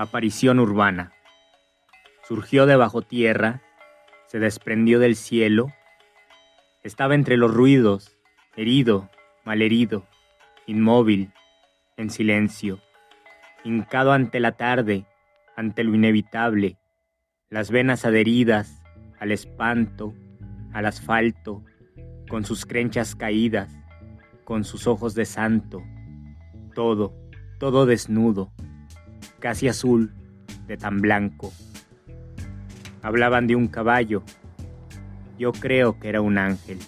Aparición urbana. Surgió de bajo tierra, se desprendió del cielo, estaba entre los ruidos, herido, malherido, inmóvil, en silencio, hincado ante la tarde, ante lo inevitable, las venas adheridas al espanto, al asfalto, con sus crenchas caídas, con sus ojos de santo, todo, todo desnudo, casi azul, de tan blanco. Hablaban de un caballo. Yo creo que era un ángel.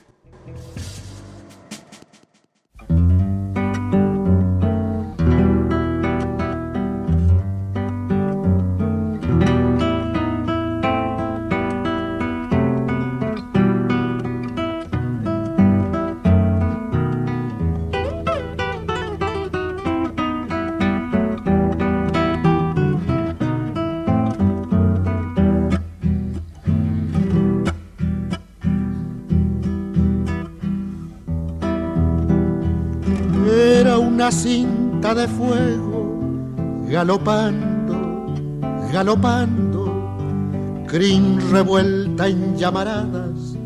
Cinta de fuego, galopando, galopando, crin revuelta en llamaradas,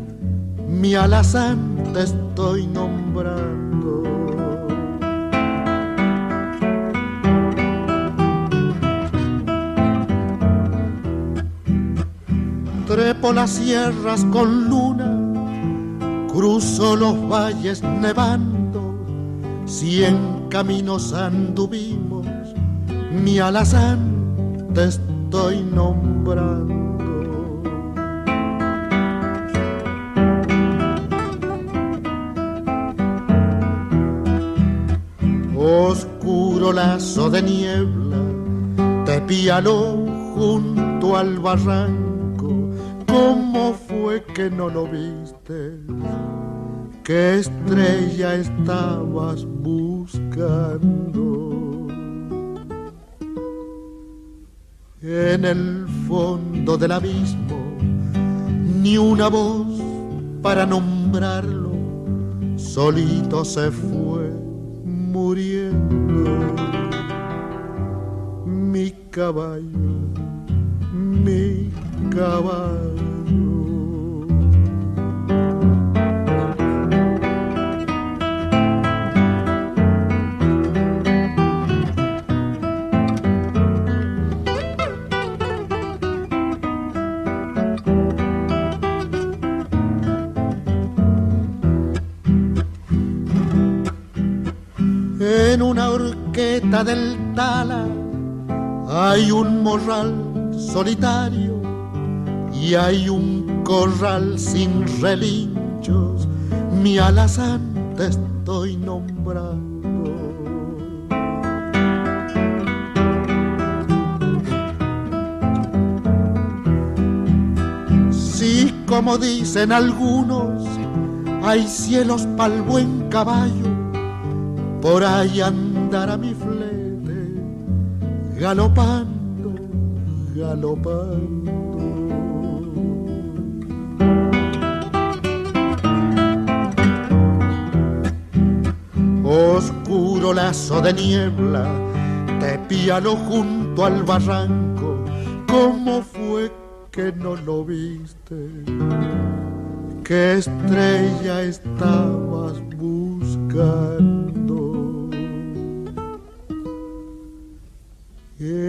mi alazán te estoy nombrando. Trepo las sierras con luna, cruzo los valles nevando, cien caminos anduvimos, mi alazán te estoy nombrando. Oscuro lazo de niebla, te pialó junto al barranco, ¿cómo fue que no lo viste? ¿Qué estrella estabas buscando? En el fondo del abismo, ni una voz para nombrarlo, solito se fue muriendo. Mi caballo, mi caballo. En una horqueta del Tala hay un morral solitario y hay un corral sin relinchos. Mi alazán te estoy nombrando. Sí, como dicen algunos, hay cielos pa'l buen caballo por ahí andará mi flete galopando, galopando. Oscuro lazo de niebla, te piano junto al barranco, ¿cómo fue que no lo viste? ¿Qué estrella estabas buscando?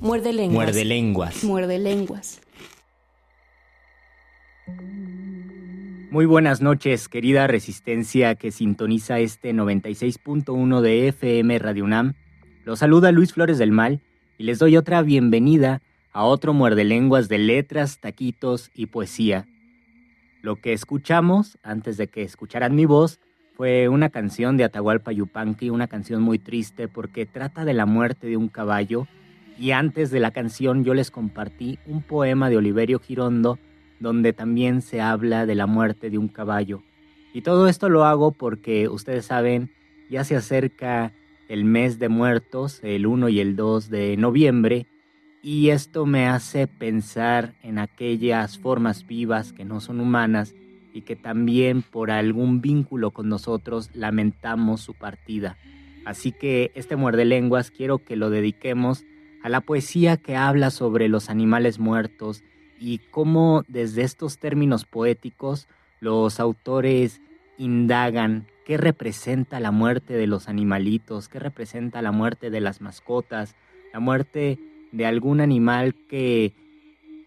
Muerde lenguas. Muerde lenguas. Muerde lenguas. Muy buenas noches, querida resistencia que sintoniza este 96.1 de FM Radio UNAM. Los saluda Luis Flores del Mal y les doy otra bienvenida a otro muerde lenguas de letras, taquitos y poesía. Lo que escuchamos, antes de que escucharan mi voz, fue una canción de Atahualpa Yupanqui, una canción muy triste porque trata de la muerte de un caballo y antes de la canción yo les compartí un poema de Oliverio Girondo donde también se habla de la muerte de un caballo. Y todo esto lo hago porque ustedes saben, ya se acerca el mes de muertos, el 1 y el 2 de noviembre, y esto me hace pensar en aquellas formas vivas que no son humanas y que también por algún vínculo con nosotros lamentamos su partida. Así que este muerde lenguas quiero que lo dediquemos a la poesía que habla sobre los animales muertos y cómo desde estos términos poéticos los autores indagan qué representa la muerte de los animalitos, qué representa la muerte de las mascotas, la muerte de algún animal que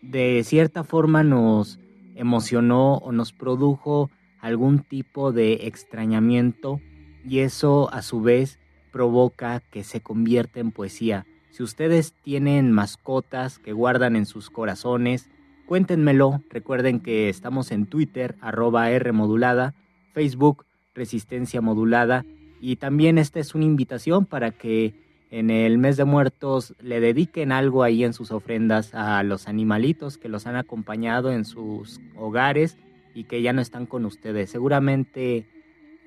de cierta forma nos emocionó o nos produjo algún tipo de extrañamiento y eso a su vez provoca que se convierta en poesía. Si ustedes tienen mascotas que guardan en sus corazones, cuéntenmelo. Recuerden que estamos en Twitter, arroba R modulada, Facebook, Resistencia Modulada. Y también esta es una invitación para que en el mes de muertos le dediquen algo ahí en sus ofrendas a los animalitos que los han acompañado en sus hogares y que ya no están con ustedes. Seguramente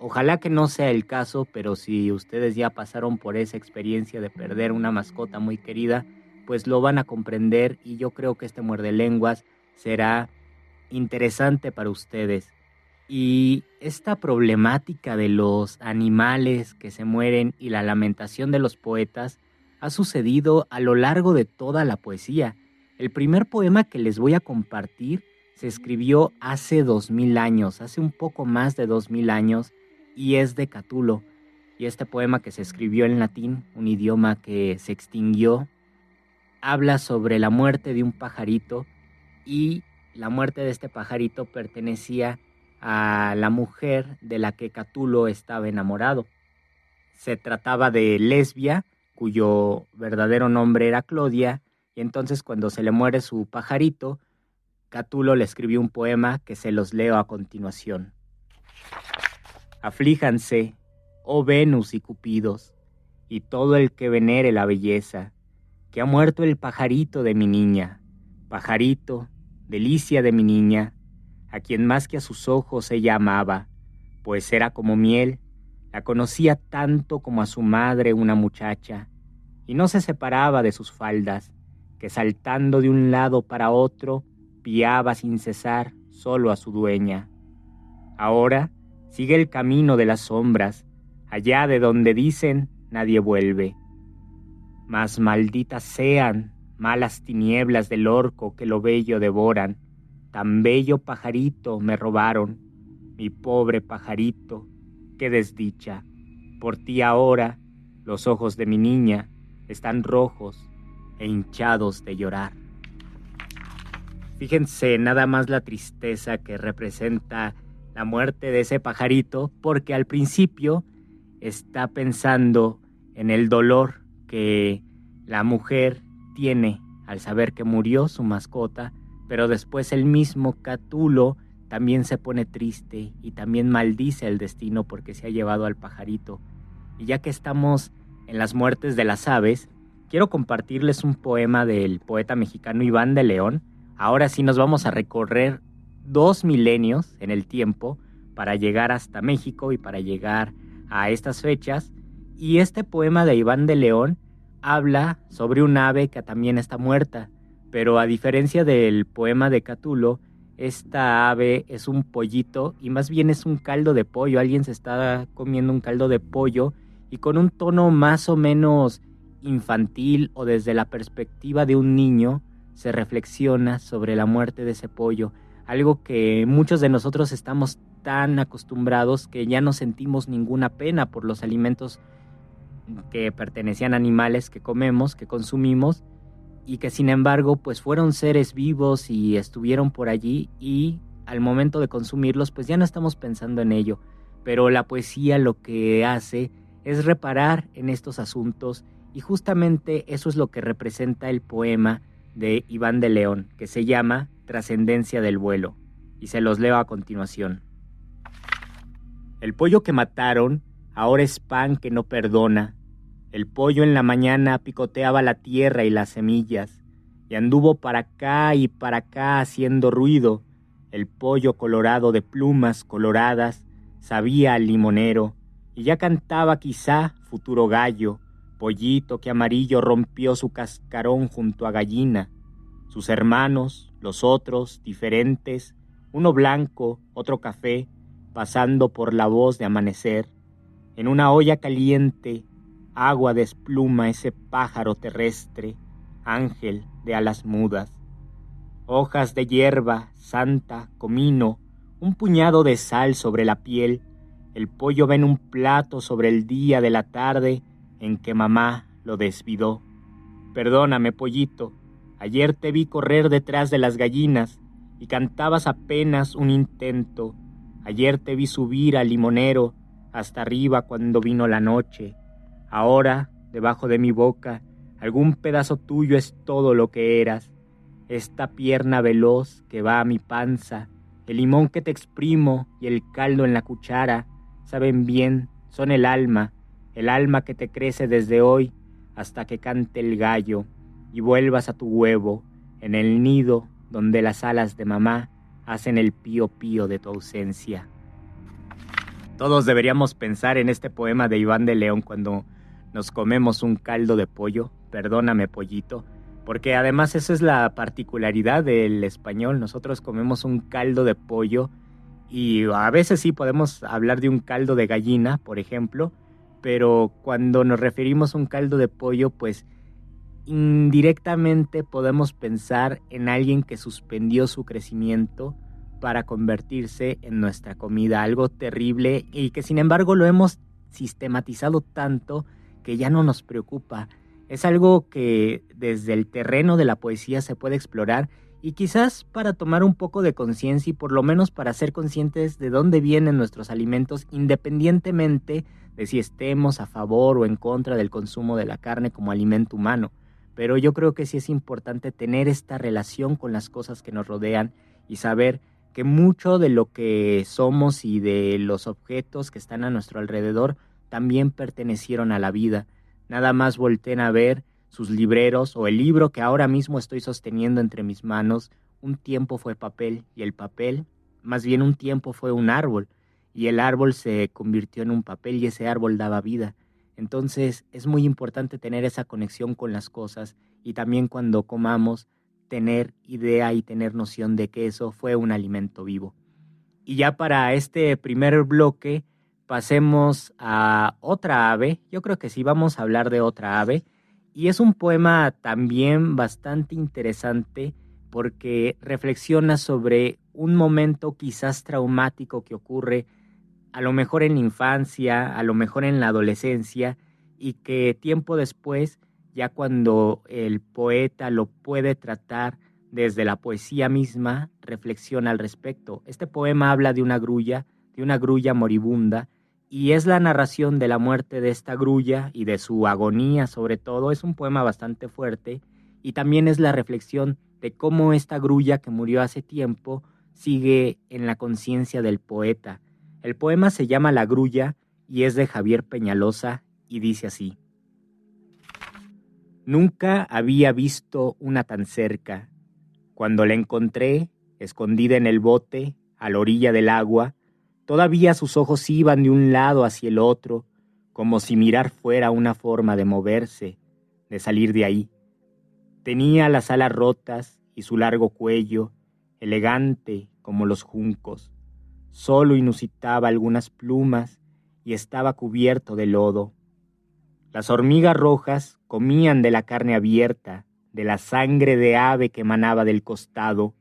Ojalá que no sea el caso, pero si ustedes ya pasaron por esa experiencia de perder una mascota muy querida, pues lo van a comprender y yo creo que este muerde lenguas será interesante para ustedes. Y esta problemática de los animales que se mueren y la lamentación de los poetas ha sucedido a lo largo de toda la poesía. El primer poema que les voy a compartir se escribió hace dos mil años, hace un poco más de dos mil años, y es de Catulo. Y este poema que se escribió en latín, un idioma que se extinguió, habla sobre la muerte de un pajarito y la muerte de este pajarito pertenecía a la mujer de la que Catulo estaba enamorado. Se trataba de Lesbia, cuyo verdadero nombre era Clodia, y entonces cuando se le muere su pajarito, Catulo le escribió un poema que se los leo a continuación. Aflíjanse, oh Venus y Cupidos, y todo el que venere la belleza, que ha muerto el pajarito de mi niña, pajarito, delicia de mi niña, a quien más que a sus ojos ella amaba, pues era como miel, la conocía tanto como a su madre una muchacha, y no se separaba de sus faldas, que saltando de un lado para otro, piaba sin cesar solo a su dueña. Ahora, Sigue el camino de las sombras, allá de donde dicen nadie vuelve. Mas malditas sean malas tinieblas del orco que lo bello devoran. Tan bello pajarito me robaron, mi pobre pajarito, qué desdicha. Por ti ahora los ojos de mi niña están rojos e hinchados de llorar. Fíjense nada más la tristeza que representa la muerte de ese pajarito porque al principio está pensando en el dolor que la mujer tiene al saber que murió su mascota, pero después el mismo Catulo también se pone triste y también maldice el destino porque se ha llevado al pajarito. Y ya que estamos en las muertes de las aves, quiero compartirles un poema del poeta mexicano Iván de León. Ahora sí nos vamos a recorrer dos milenios en el tiempo para llegar hasta México y para llegar a estas fechas. Y este poema de Iván de León habla sobre un ave que también está muerta, pero a diferencia del poema de Catulo, esta ave es un pollito y más bien es un caldo de pollo. Alguien se está comiendo un caldo de pollo y con un tono más o menos infantil o desde la perspectiva de un niño se reflexiona sobre la muerte de ese pollo. Algo que muchos de nosotros estamos tan acostumbrados que ya no sentimos ninguna pena por los alimentos que pertenecían a animales que comemos, que consumimos, y que sin embargo pues fueron seres vivos y estuvieron por allí y al momento de consumirlos pues ya no estamos pensando en ello. Pero la poesía lo que hace es reparar en estos asuntos y justamente eso es lo que representa el poema de Iván de León, que se llama Trascendencia del vuelo, y se los leo a continuación. El pollo que mataron Ahora es pan que no perdona. El pollo en la mañana picoteaba la tierra y las semillas, y anduvo para acá y para acá haciendo ruido. El pollo colorado de plumas coloradas sabía al limonero, y ya cantaba quizá futuro gallo, pollito que amarillo rompió su cascarón junto a gallina. Sus hermanos, los otros, diferentes, uno blanco, otro café, pasando por la voz de amanecer, en una olla caliente, agua despluma ese pájaro terrestre, ángel de alas mudas. Hojas de hierba, santa, comino, un puñado de sal sobre la piel, el pollo ven un plato sobre el día de la tarde en que mamá lo desvidó. Perdóname, pollito, ayer te vi correr detrás de las gallinas y cantabas apenas un intento. Ayer te vi subir al limonero hasta arriba cuando vino la noche. Ahora, debajo de mi boca, algún pedazo tuyo es todo lo que eras. Esta pierna veloz que va a mi panza, el limón que te exprimo y el caldo en la cuchara, saben bien, son el alma, el alma que te crece desde hoy hasta que cante el gallo y vuelvas a tu huevo, en el nido donde las alas de mamá hacen el pío pío de tu ausencia. Todos deberíamos pensar en este poema de Iván de León cuando nos comemos un caldo de pollo, perdóname pollito, porque además esa es la particularidad del español, nosotros comemos un caldo de pollo y a veces sí podemos hablar de un caldo de gallina, por ejemplo, pero cuando nos referimos a un caldo de pollo, pues indirectamente podemos pensar en alguien que suspendió su crecimiento para convertirse en nuestra comida, algo terrible y que sin embargo lo hemos sistematizado tanto que ya no nos preocupa. Es algo que desde el terreno de la poesía se puede explorar y quizás para tomar un poco de conciencia y por lo menos para ser conscientes de dónde vienen nuestros alimentos independientemente de si estemos a favor o en contra del consumo de la carne como alimento humano. Pero yo creo que sí es importante tener esta relación con las cosas que nos rodean y saber que mucho de lo que somos y de los objetos que están a nuestro alrededor también pertenecieron a la vida. Nada más volteen a ver sus libreros o el libro que ahora mismo estoy sosteniendo entre mis manos. Un tiempo fue papel y el papel, más bien un tiempo fue un árbol y el árbol se convirtió en un papel y ese árbol daba vida. Entonces es muy importante tener esa conexión con las cosas y también cuando comamos tener idea y tener noción de que eso fue un alimento vivo. Y ya para este primer bloque pasemos a otra ave. Yo creo que sí vamos a hablar de otra ave. Y es un poema también bastante interesante porque reflexiona sobre un momento quizás traumático que ocurre a lo mejor en la infancia, a lo mejor en la adolescencia y que tiempo después ya cuando el poeta lo puede tratar desde la poesía misma, reflexiona al respecto. Este poema habla de una grulla, de una grulla moribunda, y es la narración de la muerte de esta grulla y de su agonía sobre todo. Es un poema bastante fuerte y también es la reflexión de cómo esta grulla que murió hace tiempo sigue en la conciencia del poeta. El poema se llama La grulla y es de Javier Peñalosa y dice así. Nunca había visto una tan cerca. Cuando la encontré, escondida en el bote, a la orilla del agua, todavía sus ojos iban de un lado hacia el otro, como si mirar fuera una forma de moverse, de salir de ahí. Tenía las alas rotas y su largo cuello, elegante como los juncos. Solo inusitaba algunas plumas y estaba cubierto de lodo. Las hormigas rojas comían de la carne abierta, de la sangre de ave que emanaba del costado.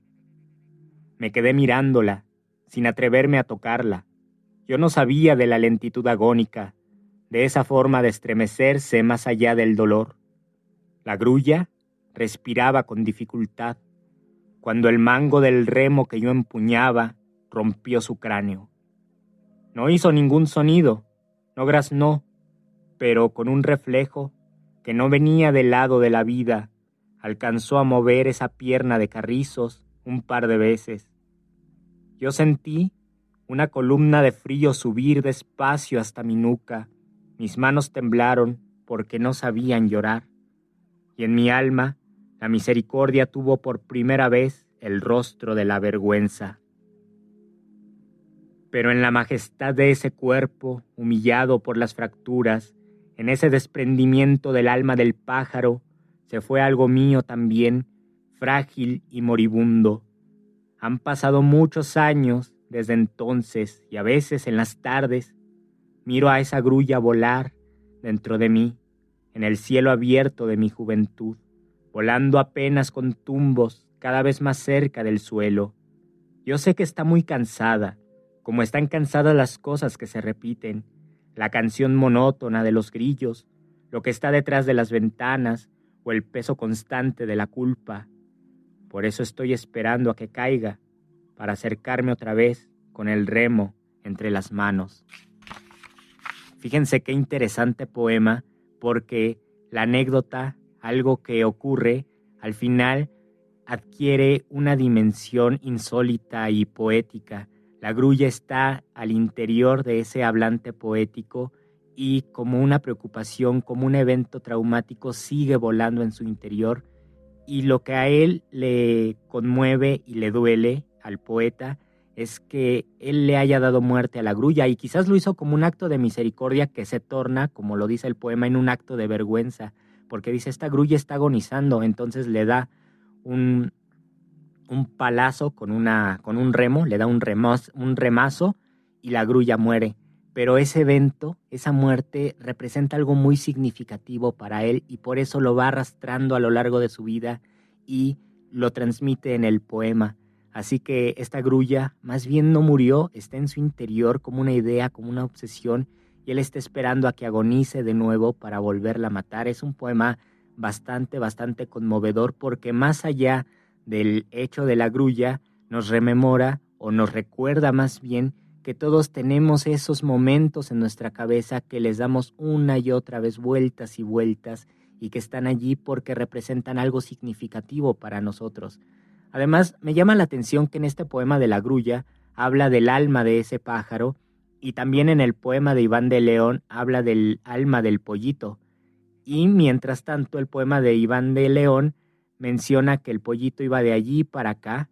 Me quedé mirándola, sin atreverme a tocarla. Yo no sabía de la lentitud agónica, de esa forma de estremecerse más allá del dolor. La grulla respiraba con dificultad, cuando el mango del remo que yo empuñaba rompió su cráneo. No hizo ningún sonido, no graznó, pero con un reflejo que no venía del lado de la vida, alcanzó a mover esa pierna de carrizos un par de veces. Yo sentí una columna de frío subir despacio hasta mi nuca, mis manos temblaron porque no sabían llorar, y en mi alma la misericordia tuvo por primera vez el rostro de la vergüenza. Pero en la majestad de ese cuerpo, humillado por las fracturas, en ese desprendimiento del alma del pájaro, se fue algo mío también, frágil y moribundo. Han pasado muchos años desde entonces y a veces en las tardes miro a esa grulla volar dentro de mí, en el cielo abierto de mi juventud, volando apenas con tumbos cada vez más cerca del suelo. Yo sé que está muy cansada, como están cansadas las cosas que se repiten, la canción monótona de los grillos, lo que está detrás de las ventanas o el peso constante de la culpa. Por eso estoy esperando a que caiga, para acercarme otra vez con el remo entre las manos. Fíjense qué interesante poema, porque la anécdota, algo que ocurre, al final adquiere una dimensión insólita y poética. La grulla está al interior de ese hablante poético y como una preocupación, como un evento traumático, sigue volando en su interior y lo que a él le conmueve y le duele al poeta es que él le haya dado muerte a la grulla y quizás lo hizo como un acto de misericordia que se torna, como lo dice el poema, en un acto de vergüenza, porque dice, esta grulla está agonizando, entonces le da un, un palazo con, una, con un remo, le da un, un remazo y la grulla muere. Pero ese evento, esa muerte, representa algo muy significativo para él y por eso lo va arrastrando a lo largo de su vida y lo transmite en el poema. Así que esta grulla más bien no murió, está en su interior como una idea, como una obsesión, y él está esperando a que agonice de nuevo para volverla a matar. Es un poema bastante, bastante conmovedor porque más allá del hecho de la grulla, nos rememora o nos recuerda más bien que todos tenemos esos momentos en nuestra cabeza que les damos una y otra vez vueltas y vueltas y que están allí porque representan algo significativo para nosotros. Además, me llama la atención que en este poema de la grulla habla del alma de ese pájaro y también en el poema de Iván de León habla del alma del pollito. Y mientras tanto, el poema de Iván de León menciona que el pollito iba de allí para acá,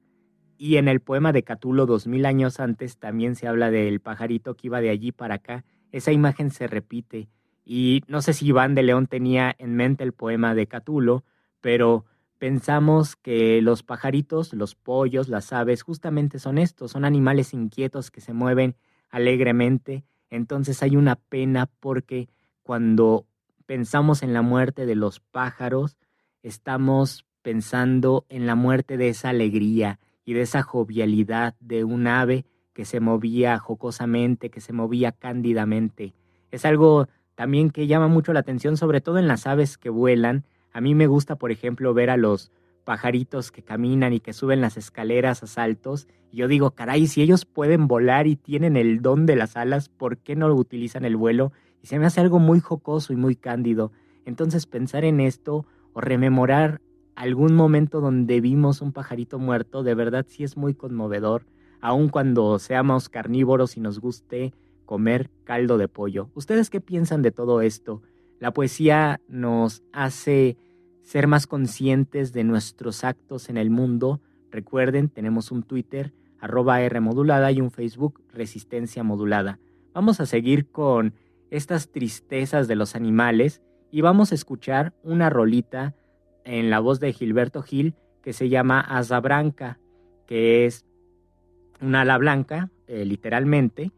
y en el poema de Catulo dos mil años antes también se habla del pajarito que iba de allí para acá. Esa imagen se repite, y no sé si Iván de León tenía en mente el poema de Catulo, pero pensamos que los pajaritos, los pollos, las aves, justamente son estos, son animales inquietos que se mueven alegremente. Entonces hay una pena porque cuando pensamos en la muerte de los pájaros, estamos pensando en la muerte de esa alegría y de esa jovialidad de un ave que se movía jocosamente, que se movía cándidamente. Es algo también que llama mucho la atención, sobre todo en las aves que vuelan. A mí me gusta, por ejemplo, ver a los pajaritos que caminan y que suben las escaleras a saltos. Y yo digo, caray, si ellos pueden volar y tienen el don de las alas, ¿por qué no utilizan el vuelo? Y se me hace algo muy jocoso y muy cándido. Entonces pensar en esto o rememorar algún momento donde vimos un pajarito muerto, de verdad sí es muy conmovedor, aun cuando seamos carnívoros y nos guste comer caldo de pollo. ¿Ustedes qué piensan de todo esto? La poesía nos hace ser más conscientes de nuestros actos en el mundo. Recuerden, tenemos un Twitter, arroba R modulada y un Facebook, Resistencia Modulada. Vamos a seguir con estas tristezas de los animales y vamos a escuchar una rolita en la voz de Gilberto Gil que se llama Asa Branca, que es una ala blanca, eh, literalmente,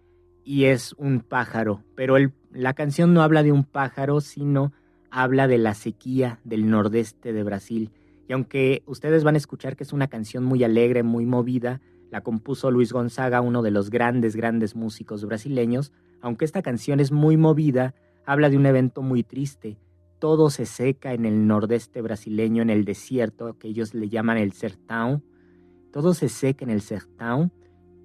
y es un pájaro, pero la canción no habla de un pájaro, sino habla de la sequía del nordeste de Brasil. Y aunque ustedes van a escuchar que es una canción muy alegre, muy movida, la compuso Luis Gonzaga, uno de los grandes, grandes músicos brasileños, aunque esta canción es muy movida, habla de un evento muy triste. Todo se seca en el nordeste brasileño, en el desierto, que ellos le llaman el sertão. Todo se seca en el sertão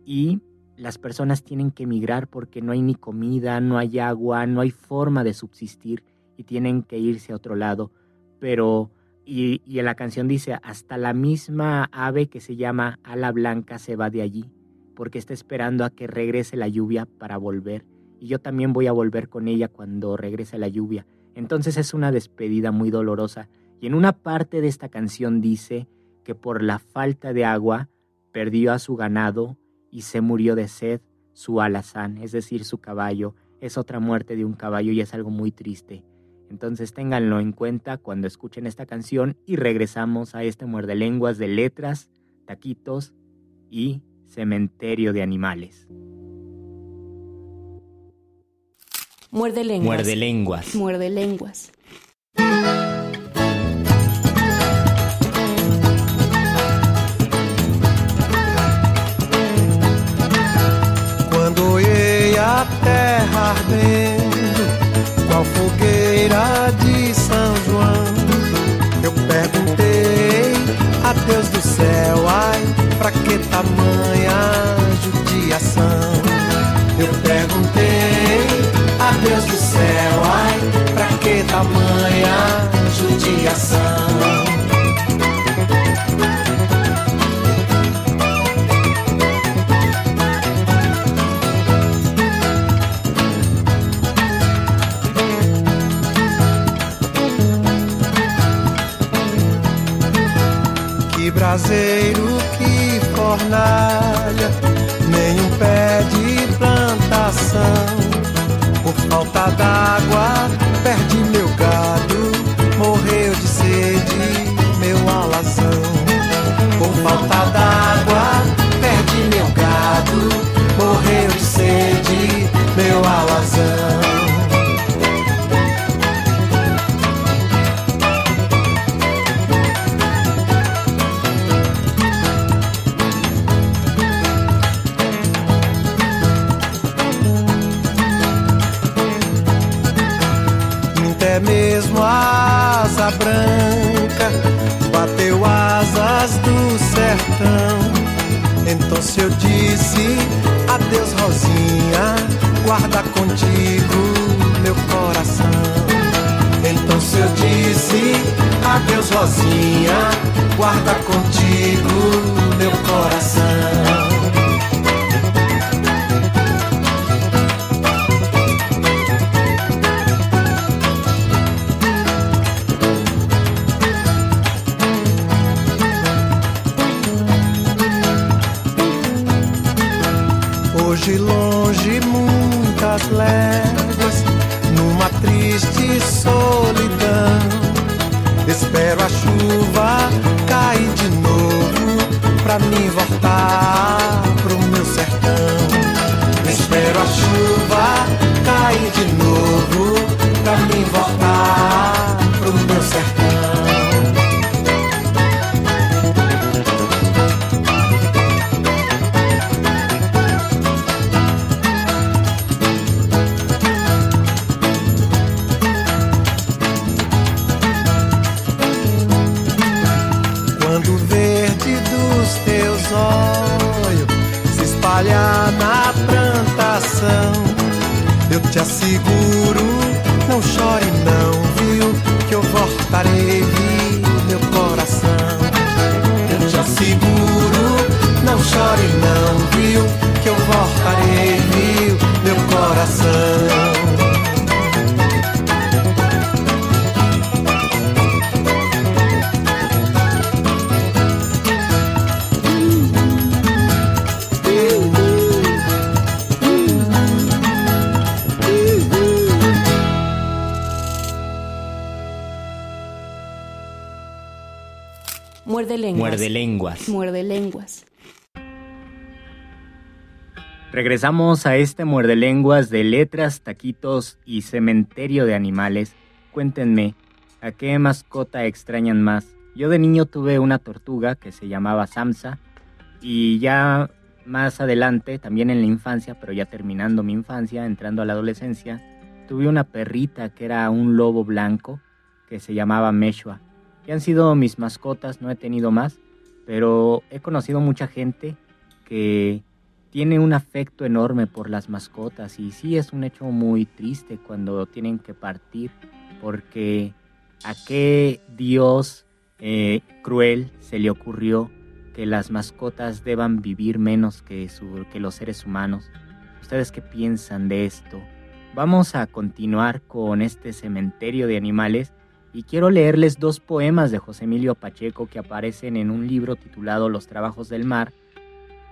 y las personas tienen que emigrar porque no hay ni comida, no hay agua, no hay forma de subsistir y tienen que irse a otro lado. Pero, y, y en la canción dice, hasta la misma ave que se llama ala blanca se va de allí porque está esperando a que regrese la lluvia para volver y yo también voy a volver con ella cuando regrese la lluvia. Entonces es una despedida muy dolorosa. Y en una parte de esta canción dice que por la falta de agua perdió a su ganado y se murió de sed su alazán, es decir, su caballo. Es otra muerte de un caballo y es algo muy triste. Entonces ténganlo en cuenta cuando escuchen esta canción y regresamos a este muerde lenguas de letras, taquitos y cementerio de animales. Muerde lenguas. Muerde lenguas. Muerde lenguas. Quando olhei a terra ardendo, qual fogueira de São João, eu perguntei a Deus do céu, ai, pra que tamanha judiação? Que braseiro, que fornalha, nenhum pé de plantação. Por falta d'água, perdi branca bateu asas do sertão. Então se eu disse adeus Rosinha, guarda contigo meu coração. Então se eu disse adeus Rosinha, guarda contigo meu coração. Muerde lenguas. Muerde. Regresamos a este muerde lenguas de letras, taquitos y cementerio de animales. Cuéntenme, ¿a qué mascota extrañan más? Yo de niño tuve una tortuga que se llamaba Samsa y ya más adelante, también en la infancia, pero ya terminando mi infancia, entrando a la adolescencia, tuve una perrita que era un lobo blanco que se llamaba Meshua. Y han sido mis mascotas, no he tenido más, pero he conocido mucha gente que tiene un afecto enorme por las mascotas y sí es un hecho muy triste cuando tienen que partir porque a qué Dios eh, cruel se le ocurrió que las mascotas deban vivir menos que, que los seres humanos. ¿Ustedes qué piensan de esto? Vamos a continuar con este cementerio de animales y quiero leerles dos poemas de José Emilio Pacheco que aparecen en un libro titulado Los Trabajos del Mar.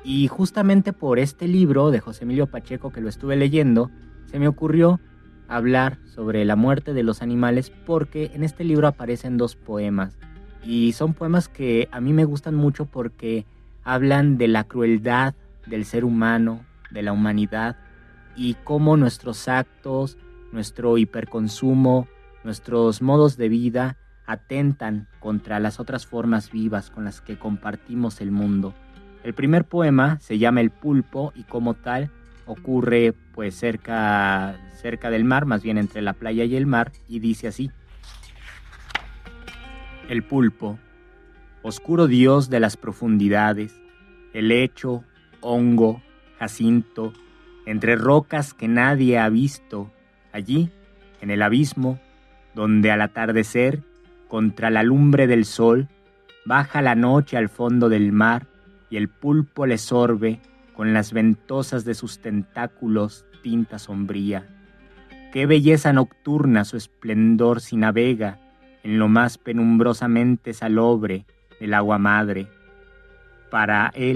Y justamente por este libro de José Emilio Pacheco que lo estuve leyendo, se me ocurrió hablar sobre la muerte de los animales porque en este libro aparecen dos poemas. Y son poemas que a mí me gustan mucho porque hablan de la crueldad del ser humano, de la humanidad, y cómo nuestros actos, nuestro hiperconsumo, nuestros modos de vida atentan contra las otras formas vivas con las que compartimos el mundo. El primer poema se llama El pulpo y como tal ocurre pues cerca, cerca del mar, más bien entre la playa y el mar, y dice así. El pulpo, oscuro dios de las profundidades, helecho, hongo, jacinto, entre rocas que nadie ha visto, allí, en el abismo, donde al atardecer, contra la lumbre del sol, baja la noche al fondo del mar y el pulpo le sorbe con las ventosas de sus tentáculos tinta sombría. Qué belleza nocturna su esplendor si navega en lo más penumbrosamente salobre del agua madre. Para él